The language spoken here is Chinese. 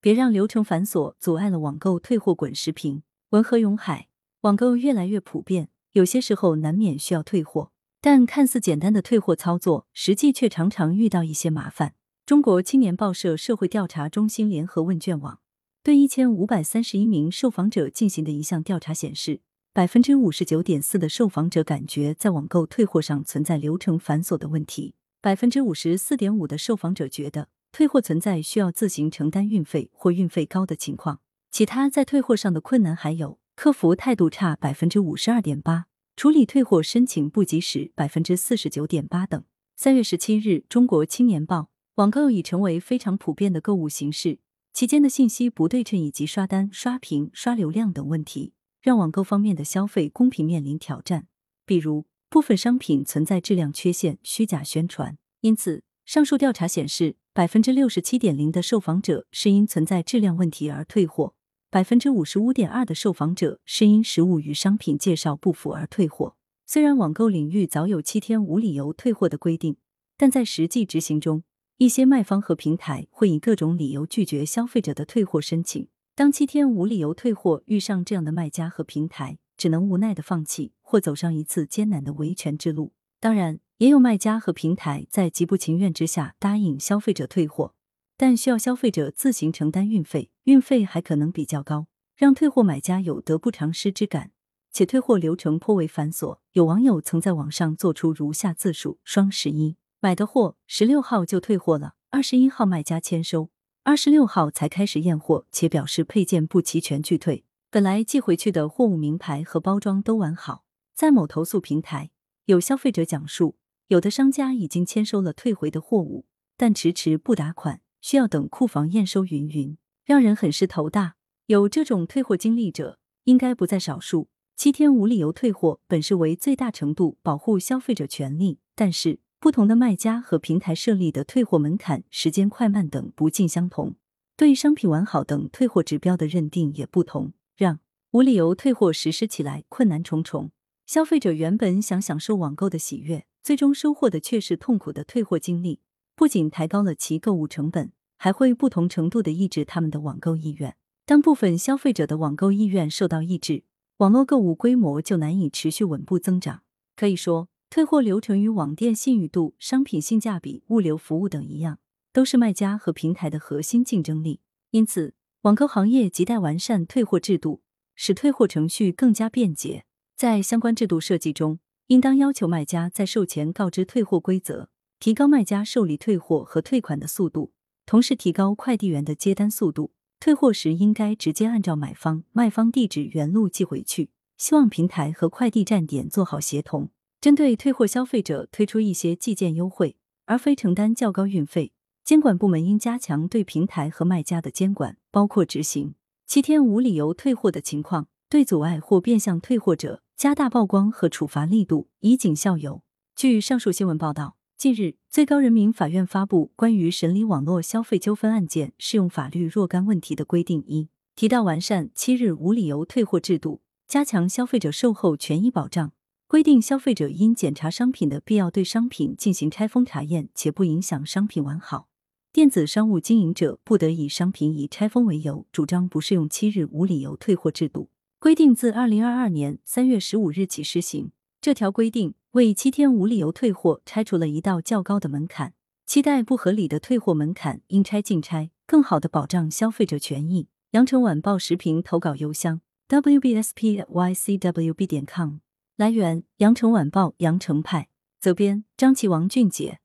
别让流程繁琐阻碍了网购退货滚石屏。文和永海，网购越来越普遍，有些时候难免需要退货，但看似简单的退货操作，实际却常常遇到一些麻烦。中国青年报社社会调查中心联合问卷网对一千五百三十一名受访者进行的一项调查显示。百分之五十九点四的受访者感觉在网购退货上存在流程繁琐的问题，百分之五十四点五的受访者觉得退货存在需要自行承担运费或运费高的情况。其他在退货上的困难还有客服态度差百分之五十二点八，处理退货申请不及时百分之四十九点八等。三月十七日，中国青年报，网购已成为非常普遍的购物形式，期间的信息不对称以及刷单、刷屏、刷流量等问题。让网购方面的消费公平面临挑战，比如部分商品存在质量缺陷、虚假宣传。因此，上述调查显示，百分之六十七点零的受访者是因存在质量问题而退货，百分之五十五点二的受访者是因实物与商品介绍不符而退货。虽然网购领域早有七天无理由退货的规定，但在实际执行中，一些卖方和平台会以各种理由拒绝消费者的退货申请。当七天无理由退货遇上这样的卖家和平台，只能无奈的放弃，或走上一次艰难的维权之路。当然，也有卖家和平台在极不情愿之下答应消费者退货，但需要消费者自行承担运费，运费还可能比较高，让退货买家有得不偿失之感，且退货流程颇为繁琐。有网友曾在网上做出如下自述：双十一买的货，十六号就退货了，二十一号卖家签收。二十六号才开始验货，且表示配件不齐全拒退。本来寄回去的货物名牌和包装都完好。在某投诉平台，有消费者讲述，有的商家已经签收了退回的货物，但迟迟不打款，需要等库房验收，云云，让人很是头大。有这种退货经历者，应该不在少数。七天无理由退货，本是为最大程度保护消费者权利，但是。不同的卖家和平台设立的退货门槛、时间快慢等不尽相同，对商品完好等退货指标的认定也不同，让无理由退货实施起来困难重重。消费者原本想享受网购的喜悦，最终收获的却是痛苦的退货经历，不仅抬高了其购物成本，还会不同程度的抑制他们的网购意愿。当部分消费者的网购意愿受到抑制，网络购物规模就难以持续稳步增长。可以说。退货流程与网店信誉度、商品性价比、物流服务等一样，都是卖家和平台的核心竞争力。因此，网购行业亟待完善退货制度，使退货程序更加便捷。在相关制度设计中，应当要求卖家在售前告知退货规则，提高卖家受理退货和退款的速度，同时提高快递员的接单速度。退货时应该直接按照买方、卖方地址原路寄回去。希望平台和快递站点做好协同。针对退货消费者推出一些寄件优惠，而非承担较高运费。监管部门应加强对平台和卖家的监管，包括执行七天无理由退货的情况，对阻碍或变相退货者加大曝光和处罚力度，以儆效尤。据上述新闻报道，近日最高人民法院发布关于审理网络消费纠纷案件适用法律若干问题的规定一，提到完善七日无理由退货制度，加强消费者售后权益保障。规定消费者因检查商品的必要对商品进行拆封查验，且不影响商品完好。电子商务经营者不得以商品已拆封为由，主张不适用七日无理由退货制度。规定自二零二二年三月十五日起施行。这条规定为七天无理由退货拆除了一道较高的门槛。期待不合理的退货门槛应拆尽拆，更好的保障消费者权益。羊城晚报时评投稿邮箱：wbspycwb 点 com。来源：羊城晚报羊城派，责编：张琪、王俊杰。